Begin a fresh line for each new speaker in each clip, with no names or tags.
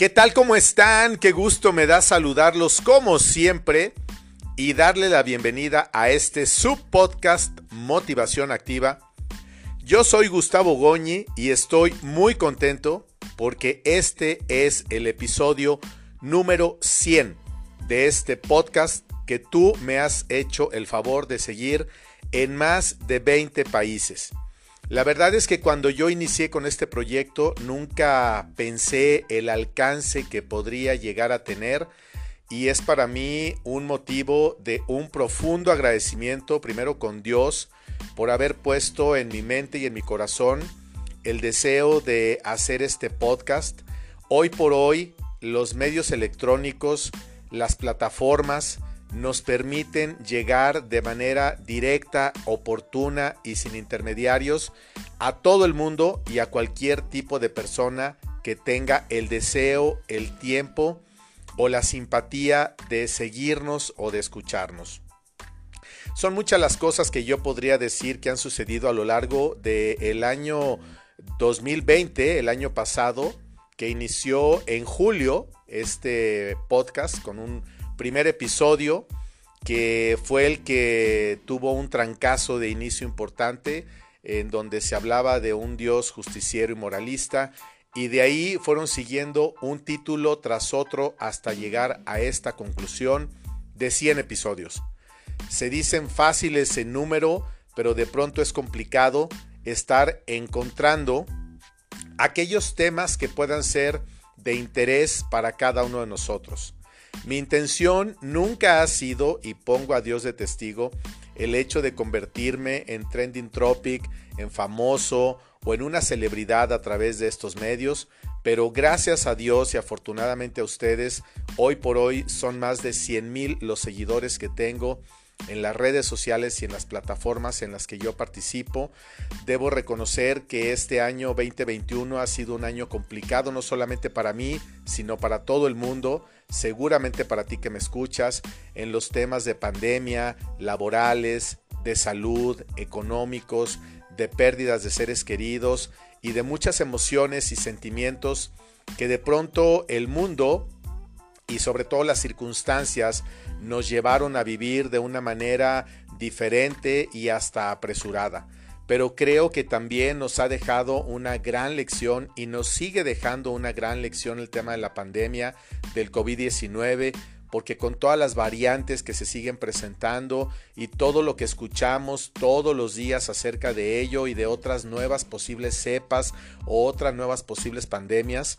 ¿Qué tal? ¿Cómo están? Qué gusto me da saludarlos como siempre y darle la bienvenida a este subpodcast Motivación Activa. Yo soy Gustavo Goñi y estoy muy contento porque este es el episodio número 100 de este podcast que tú me has hecho el favor de seguir en más de 20 países. La verdad es que cuando yo inicié con este proyecto nunca pensé el alcance que podría llegar a tener y es para mí un motivo de un profundo agradecimiento primero con Dios por haber puesto en mi mente y en mi corazón el deseo de hacer este podcast. Hoy por hoy los medios electrónicos, las plataformas, nos permiten llegar de manera directa, oportuna y sin intermediarios a todo el mundo y a cualquier tipo de persona que tenga el deseo, el tiempo o la simpatía de seguirnos o de escucharnos. Son muchas las cosas que yo podría decir que han sucedido a lo largo del año 2020, el año pasado, que inició en julio este podcast con un primer episodio que fue el que tuvo un trancazo de inicio importante en donde se hablaba de un Dios justiciero y moralista y de ahí fueron siguiendo un título tras otro hasta llegar a esta conclusión de 100 episodios. Se dicen fáciles en número, pero de pronto es complicado estar encontrando aquellos temas que puedan ser de interés para cada uno de nosotros. Mi intención nunca ha sido, y pongo a Dios de testigo, el hecho de convertirme en trending topic, en famoso o en una celebridad a través de estos medios, pero gracias a Dios y afortunadamente a ustedes, hoy por hoy son más de 100 mil los seguidores que tengo en las redes sociales y en las plataformas en las que yo participo. Debo reconocer que este año 2021 ha sido un año complicado, no solamente para mí, sino para todo el mundo, seguramente para ti que me escuchas, en los temas de pandemia, laborales, de salud, económicos, de pérdidas de seres queridos y de muchas emociones y sentimientos que de pronto el mundo y sobre todo las circunstancias nos llevaron a vivir de una manera diferente y hasta apresurada. Pero creo que también nos ha dejado una gran lección y nos sigue dejando una gran lección el tema de la pandemia del COVID-19 porque con todas las variantes que se siguen presentando y todo lo que escuchamos todos los días acerca de ello y de otras nuevas posibles cepas o otras nuevas posibles pandemias,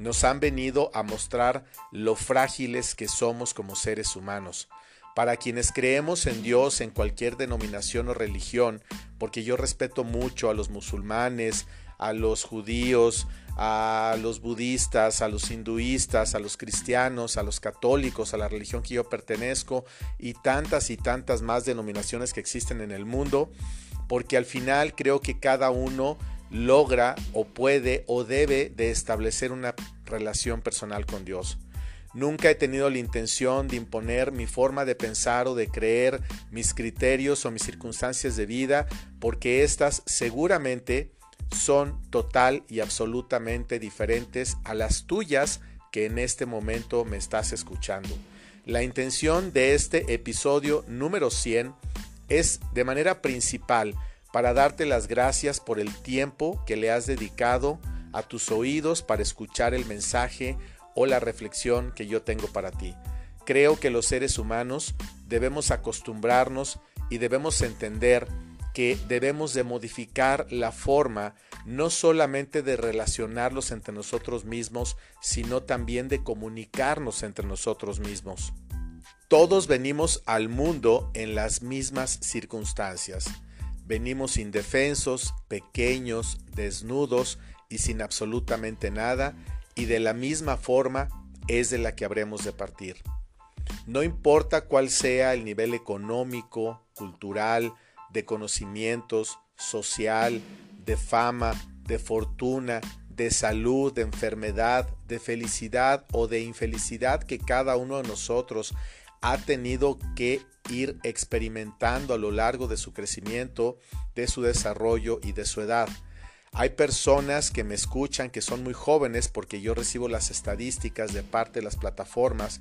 nos han venido a mostrar lo frágiles que somos como seres humanos. Para quienes creemos en Dios en cualquier denominación o religión, porque yo respeto mucho a los musulmanes, a los judíos, a los budistas, a los hinduistas, a los cristianos, a los católicos, a la religión que yo pertenezco y tantas y tantas más denominaciones que existen en el mundo, porque al final creo que cada uno logra o puede o debe de establecer una relación personal con Dios. Nunca he tenido la intención de imponer mi forma de pensar o de creer, mis criterios o mis circunstancias de vida, porque éstas seguramente son total y absolutamente diferentes a las tuyas que en este momento me estás escuchando. La intención de este episodio número 100 es de manera principal para darte las gracias por el tiempo que le has dedicado a tus oídos para escuchar el mensaje o la reflexión que yo tengo para ti. Creo que los seres humanos debemos acostumbrarnos y debemos entender que debemos de modificar la forma no solamente de relacionarlos entre nosotros mismos, sino también de comunicarnos entre nosotros mismos. Todos venimos al mundo en las mismas circunstancias. Venimos indefensos, pequeños, desnudos y sin absolutamente nada, y de la misma forma es de la que habremos de partir. No importa cuál sea el nivel económico, cultural, de conocimientos, social, de fama, de fortuna, de salud, de enfermedad, de felicidad o de infelicidad que cada uno de nosotros ha tenido que ir experimentando a lo largo de su crecimiento, de su desarrollo y de su edad. Hay personas que me escuchan que son muy jóvenes porque yo recibo las estadísticas de parte de las plataformas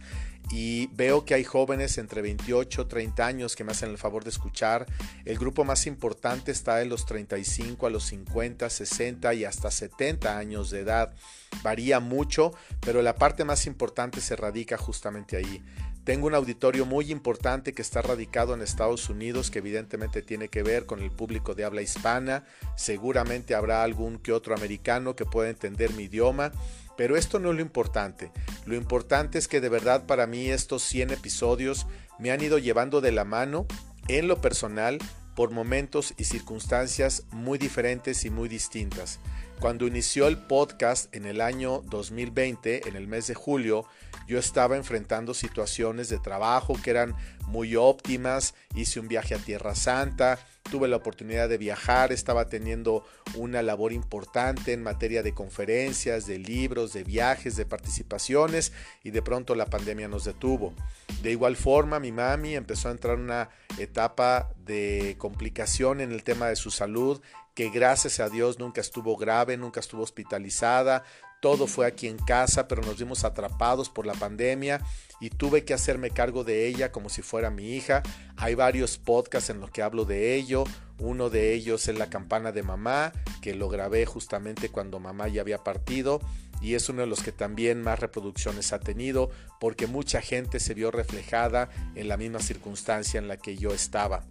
y veo que hay jóvenes entre 28 y 30 años que me hacen el favor de escuchar. El grupo más importante está de los 35 a los 50, 60 y hasta 70 años de edad. Varía mucho, pero la parte más importante se radica justamente ahí. Tengo un auditorio muy importante que está radicado en Estados Unidos, que evidentemente tiene que ver con el público de habla hispana. Seguramente habrá algún que otro americano que pueda entender mi idioma, pero esto no es lo importante. Lo importante es que de verdad para mí estos 100 episodios me han ido llevando de la mano en lo personal por momentos y circunstancias muy diferentes y muy distintas. Cuando inició el podcast en el año 2020, en el mes de julio, yo estaba enfrentando situaciones de trabajo que eran muy óptimas, hice un viaje a Tierra Santa, tuve la oportunidad de viajar, estaba teniendo una labor importante en materia de conferencias, de libros, de viajes, de participaciones y de pronto la pandemia nos detuvo. De igual forma, mi mami empezó a entrar en una etapa de complicación en el tema de su salud que gracias a Dios nunca estuvo grave, nunca estuvo hospitalizada, todo fue aquí en casa, pero nos vimos atrapados por la pandemia y tuve que hacerme cargo de ella como si fuera mi hija. Hay varios podcasts en los que hablo de ello. Uno de ellos es La campana de mamá, que lo grabé justamente cuando mamá ya había partido y es uno de los que también más reproducciones ha tenido porque mucha gente se vio reflejada en la misma circunstancia en la que yo estaba.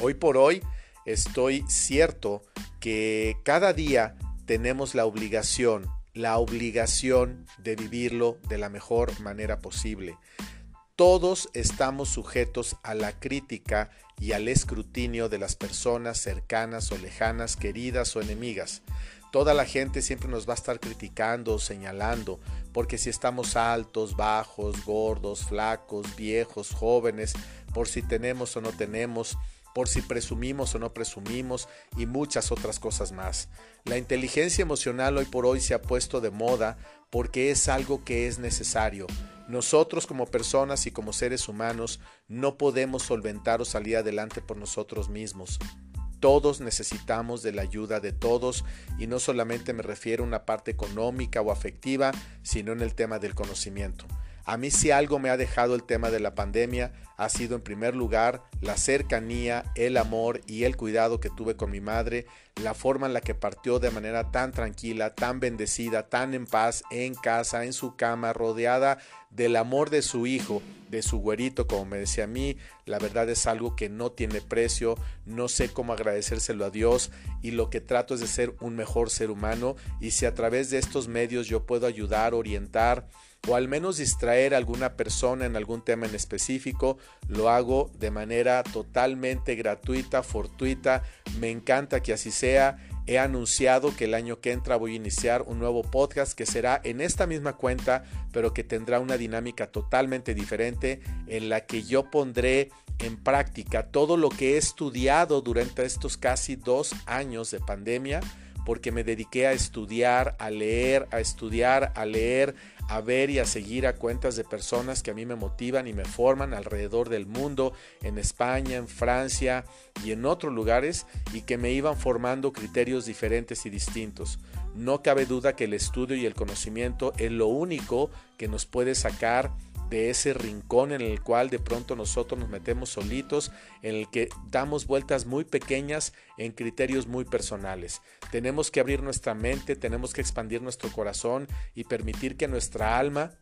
Hoy por hoy estoy cierto que cada día tenemos la obligación la obligación de vivirlo de la mejor manera posible. Todos estamos sujetos a la crítica y al escrutinio de las personas cercanas o lejanas, queridas o enemigas. Toda la gente siempre nos va a estar criticando o señalando, porque si estamos altos, bajos, gordos, flacos, viejos, jóvenes, por si tenemos o no tenemos, por si presumimos o no presumimos y muchas otras cosas más. La inteligencia emocional hoy por hoy se ha puesto de moda porque es algo que es necesario. Nosotros como personas y como seres humanos no podemos solventar o salir adelante por nosotros mismos. Todos necesitamos de la ayuda de todos y no solamente me refiero a una parte económica o afectiva, sino en el tema del conocimiento. A mí si algo me ha dejado el tema de la pandemia. Ha sido en primer lugar la cercanía, el amor y el cuidado que tuve con mi madre, la forma en la que partió de manera tan tranquila, tan bendecida, tan en paz, en casa, en su cama, rodeada del amor de su hijo, de su güerito, como me decía a mí, la verdad es algo que no tiene precio, no sé cómo agradecérselo a Dios y lo que trato es de ser un mejor ser humano. Y si a través de estos medios yo puedo ayudar, orientar, o al menos distraer a alguna persona en algún tema en específico, lo hago de manera totalmente gratuita, fortuita, me encanta que así sea. He anunciado que el año que entra voy a iniciar un nuevo podcast que será en esta misma cuenta, pero que tendrá una dinámica totalmente diferente en la que yo pondré en práctica todo lo que he estudiado durante estos casi dos años de pandemia porque me dediqué a estudiar, a leer, a estudiar, a leer, a ver y a seguir a cuentas de personas que a mí me motivan y me forman alrededor del mundo, en España, en Francia y en otros lugares, y que me iban formando criterios diferentes y distintos. No cabe duda que el estudio y el conocimiento es lo único que nos puede sacar de ese rincón en el cual de pronto nosotros nos metemos solitos, en el que damos vueltas muy pequeñas en criterios muy personales. Tenemos que abrir nuestra mente, tenemos que expandir nuestro corazón y permitir que nuestra alma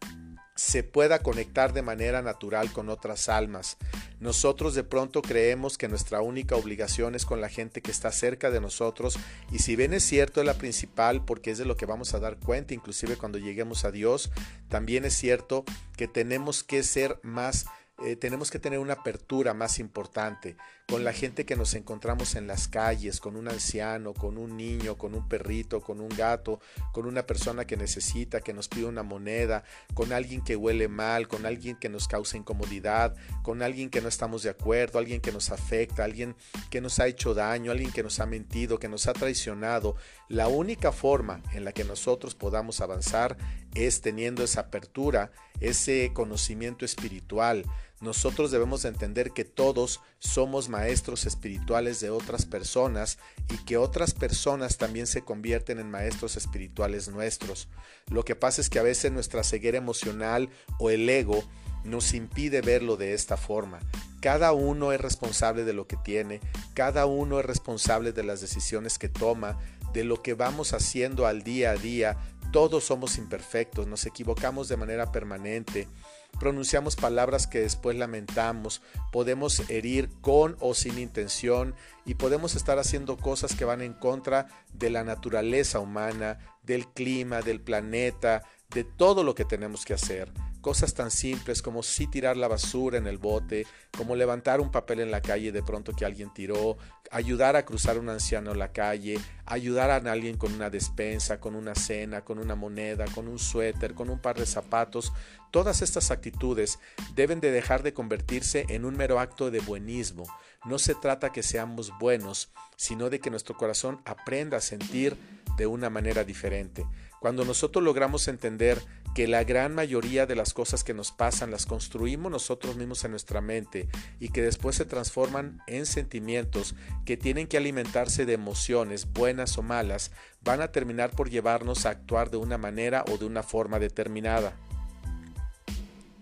se pueda conectar de manera natural con otras almas. Nosotros de pronto creemos que nuestra única obligación es con la gente que está cerca de nosotros y si bien es cierto es la principal porque es de lo que vamos a dar cuenta inclusive cuando lleguemos a Dios, también es cierto que tenemos que ser más eh, tenemos que tener una apertura más importante con la gente que nos encontramos en las calles, con un anciano, con un niño, con un perrito, con un gato, con una persona que necesita, que nos pide una moneda, con alguien que huele mal, con alguien que nos causa incomodidad, con alguien que no estamos de acuerdo, alguien que nos afecta, alguien que nos ha hecho daño, alguien que nos ha mentido, que nos ha traicionado. La única forma en la que nosotros podamos avanzar es teniendo esa apertura, ese conocimiento espiritual, nosotros debemos entender que todos somos maestros espirituales de otras personas y que otras personas también se convierten en maestros espirituales nuestros. Lo que pasa es que a veces nuestra ceguera emocional o el ego nos impide verlo de esta forma. Cada uno es responsable de lo que tiene, cada uno es responsable de las decisiones que toma, de lo que vamos haciendo al día a día. Todos somos imperfectos, nos equivocamos de manera permanente, pronunciamos palabras que después lamentamos, podemos herir con o sin intención y podemos estar haciendo cosas que van en contra de la naturaleza humana, del clima, del planeta, de todo lo que tenemos que hacer. Cosas tan simples como si tirar la basura en el bote, como levantar un papel en la calle de pronto que alguien tiró, ayudar a cruzar un anciano en la calle, ayudar a alguien con una despensa, con una cena, con una moneda, con un suéter, con un par de zapatos. Todas estas actitudes deben de dejar de convertirse en un mero acto de buenismo. No se trata que seamos buenos, sino de que nuestro corazón aprenda a sentir de una manera diferente. Cuando nosotros logramos entender que la gran mayoría de las cosas que nos pasan las construimos nosotros mismos en nuestra mente y que después se transforman en sentimientos que tienen que alimentarse de emociones buenas o malas, van a terminar por llevarnos a actuar de una manera o de una forma determinada.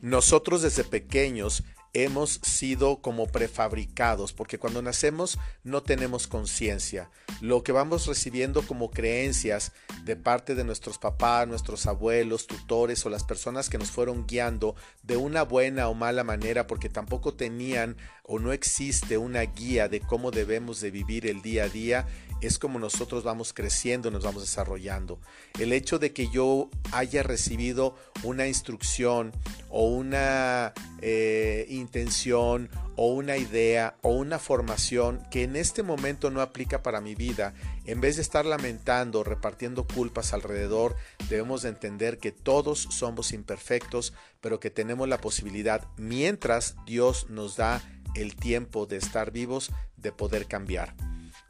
Nosotros desde pequeños hemos sido como prefabricados, porque cuando nacemos no tenemos conciencia. Lo que vamos recibiendo como creencias de parte de nuestros papás, nuestros abuelos, tutores o las personas que nos fueron guiando de una buena o mala manera, porque tampoco tenían o no existe una guía de cómo debemos de vivir el día a día, es como nosotros vamos creciendo, nos vamos desarrollando. El hecho de que yo haya recibido una instrucción o una eh, intención o una idea o una formación que en este momento no aplica para mi vida, en vez de estar lamentando, repartiendo culpas alrededor, debemos de entender que todos somos imperfectos, pero que tenemos la posibilidad, mientras Dios nos da el tiempo de estar vivos, de poder cambiar.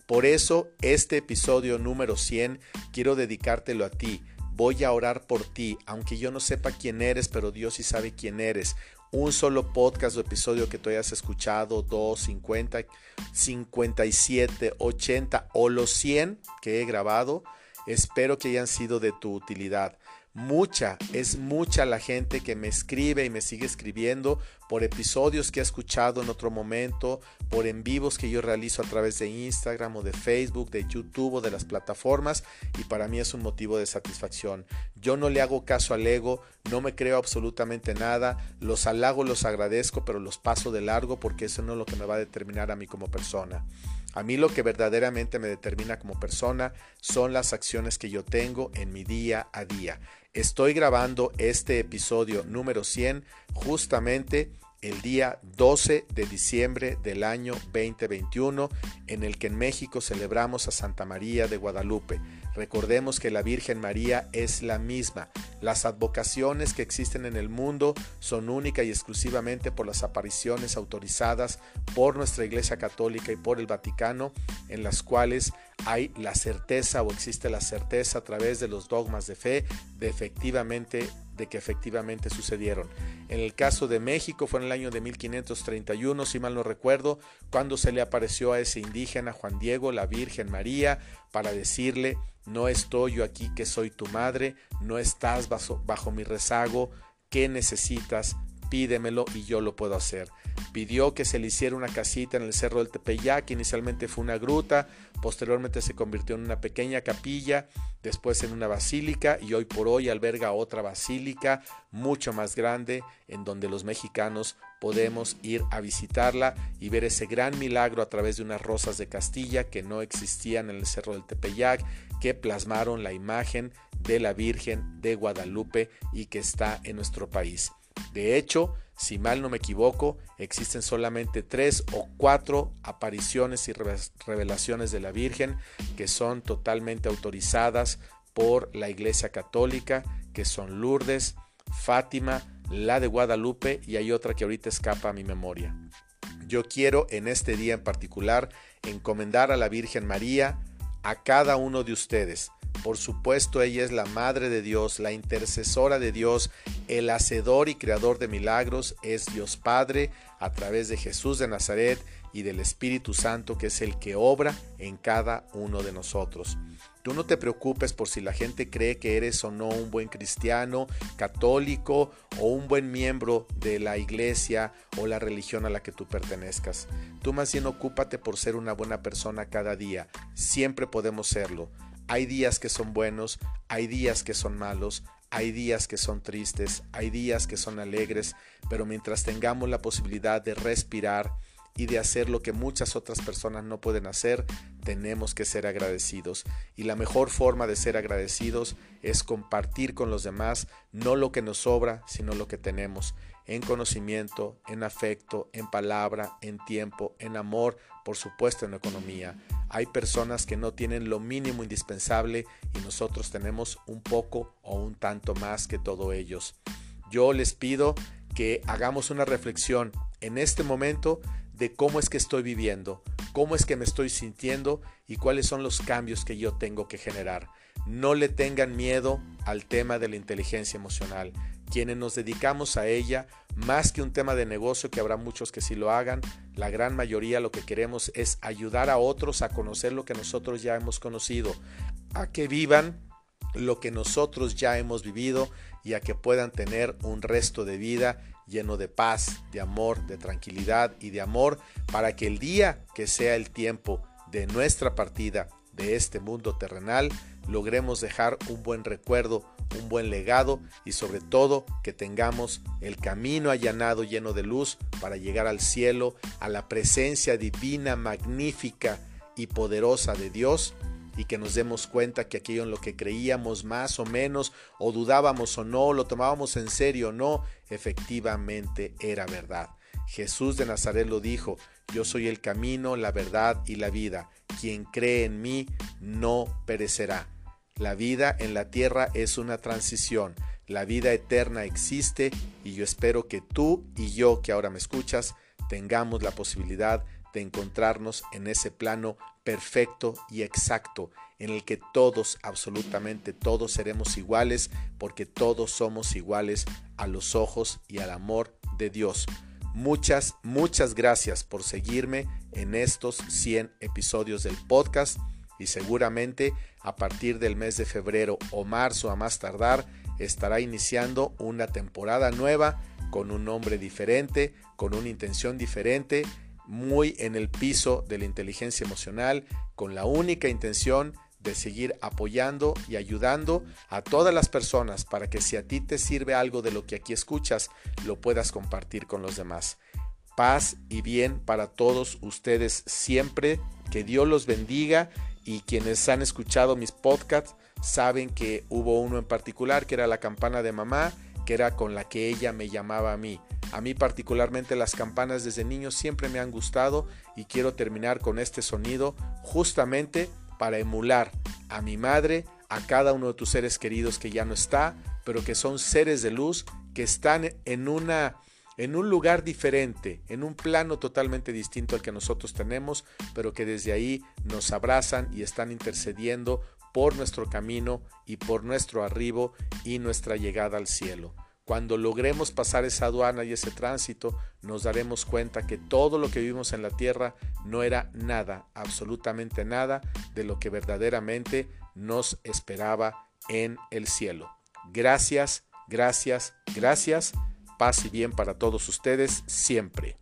Por eso, este episodio número 100 quiero dedicártelo a ti. Voy a orar por ti, aunque yo no sepa quién eres, pero Dios sí sabe quién eres. Un solo podcast o episodio que tú hayas escuchado, 2, 50, 57, 80 o los 100 que he grabado, espero que hayan sido de tu utilidad. Mucha, es mucha la gente que me escribe y me sigue escribiendo por episodios que ha escuchado en otro momento, por en vivos que yo realizo a través de Instagram o de Facebook, de YouTube o de las plataformas y para mí es un motivo de satisfacción. Yo no le hago caso al ego, no me creo absolutamente nada, los halago, los agradezco, pero los paso de largo porque eso no es lo que me va a determinar a mí como persona. A mí lo que verdaderamente me determina como persona son las acciones que yo tengo en mi día a día. Estoy grabando este episodio número 100 justamente el día 12 de diciembre del año 2021, en el que en México celebramos a Santa María de Guadalupe. Recordemos que la Virgen María es la misma. Las advocaciones que existen en el mundo son única y exclusivamente por las apariciones autorizadas por nuestra Iglesia Católica y por el Vaticano, en las cuales hay la certeza o existe la certeza a través de los dogmas de fe de efectivamente de que efectivamente sucedieron. En el caso de México fue en el año de 1531, si mal no recuerdo, cuando se le apareció a ese indígena Juan Diego, la Virgen María, para decirle, no estoy yo aquí que soy tu madre, no estás bajo, bajo mi rezago, ¿qué necesitas? Pídemelo y yo lo puedo hacer. Pidió que se le hiciera una casita en el cerro del Tepeyac, inicialmente fue una gruta, posteriormente se convirtió en una pequeña capilla, después en una basílica y hoy por hoy alberga otra basílica mucho más grande en donde los mexicanos podemos ir a visitarla y ver ese gran milagro a través de unas rosas de Castilla que no existían en el cerro del Tepeyac, que plasmaron la imagen de la Virgen de Guadalupe y que está en nuestro país. De hecho, si mal no me equivoco, existen solamente tres o cuatro apariciones y revelaciones de la Virgen que son totalmente autorizadas por la Iglesia Católica, que son Lourdes, Fátima, la de Guadalupe y hay otra que ahorita escapa a mi memoria. Yo quiero en este día en particular encomendar a la Virgen María a cada uno de ustedes. Por supuesto, ella es la Madre de Dios, la intercesora de Dios, el hacedor y creador de milagros, es Dios Padre a través de Jesús de Nazaret y del Espíritu Santo, que es el que obra en cada uno de nosotros. Tú no te preocupes por si la gente cree que eres o no un buen cristiano, católico o un buen miembro de la iglesia o la religión a la que tú pertenezcas. Tú más bien ocúpate por ser una buena persona cada día. Siempre podemos serlo. Hay días que son buenos, hay días que son malos, hay días que son tristes, hay días que son alegres, pero mientras tengamos la posibilidad de respirar, y de hacer lo que muchas otras personas no pueden hacer, tenemos que ser agradecidos. Y la mejor forma de ser agradecidos es compartir con los demás no lo que nos sobra, sino lo que tenemos, en conocimiento, en afecto, en palabra, en tiempo, en amor, por supuesto en economía. Hay personas que no tienen lo mínimo indispensable y nosotros tenemos un poco o un tanto más que todos ellos. Yo les pido que hagamos una reflexión en este momento de cómo es que estoy viviendo, cómo es que me estoy sintiendo y cuáles son los cambios que yo tengo que generar. No le tengan miedo al tema de la inteligencia emocional. Quienes nos dedicamos a ella, más que un tema de negocio, que habrá muchos que sí lo hagan, la gran mayoría lo que queremos es ayudar a otros a conocer lo que nosotros ya hemos conocido, a que vivan lo que nosotros ya hemos vivido y a que puedan tener un resto de vida lleno de paz, de amor, de tranquilidad y de amor, para que el día que sea el tiempo de nuestra partida de este mundo terrenal, logremos dejar un buen recuerdo, un buen legado y sobre todo que tengamos el camino allanado lleno de luz para llegar al cielo, a la presencia divina, magnífica y poderosa de Dios y que nos demos cuenta que aquello en lo que creíamos más o menos o dudábamos o no, lo tomábamos en serio o no, efectivamente era verdad. Jesús de Nazaret lo dijo, yo soy el camino, la verdad y la vida. Quien cree en mí no perecerá. La vida en la tierra es una transición. La vida eterna existe y yo espero que tú y yo que ahora me escuchas tengamos la posibilidad de encontrarnos en ese plano perfecto y exacto en el que todos, absolutamente todos seremos iguales porque todos somos iguales a los ojos y al amor de Dios. Muchas, muchas gracias por seguirme en estos 100 episodios del podcast y seguramente a partir del mes de febrero o marzo a más tardar estará iniciando una temporada nueva con un nombre diferente, con una intención diferente muy en el piso de la inteligencia emocional con la única intención de seguir apoyando y ayudando a todas las personas para que si a ti te sirve algo de lo que aquí escuchas, lo puedas compartir con los demás. Paz y bien para todos ustedes siempre, que Dios los bendiga y quienes han escuchado mis podcasts saben que hubo uno en particular que era la campana de mamá, era con la que ella me llamaba a mí. A mí particularmente las campanas desde niño siempre me han gustado y quiero terminar con este sonido justamente para emular a mi madre, a cada uno de tus seres queridos que ya no está, pero que son seres de luz que están en una en un lugar diferente, en un plano totalmente distinto al que nosotros tenemos, pero que desde ahí nos abrazan y están intercediendo por nuestro camino y por nuestro arribo y nuestra llegada al cielo. Cuando logremos pasar esa aduana y ese tránsito, nos daremos cuenta que todo lo que vivimos en la tierra no era nada, absolutamente nada de lo que verdaderamente nos esperaba en el cielo. Gracias, gracias, gracias. Paz y bien para todos ustedes siempre.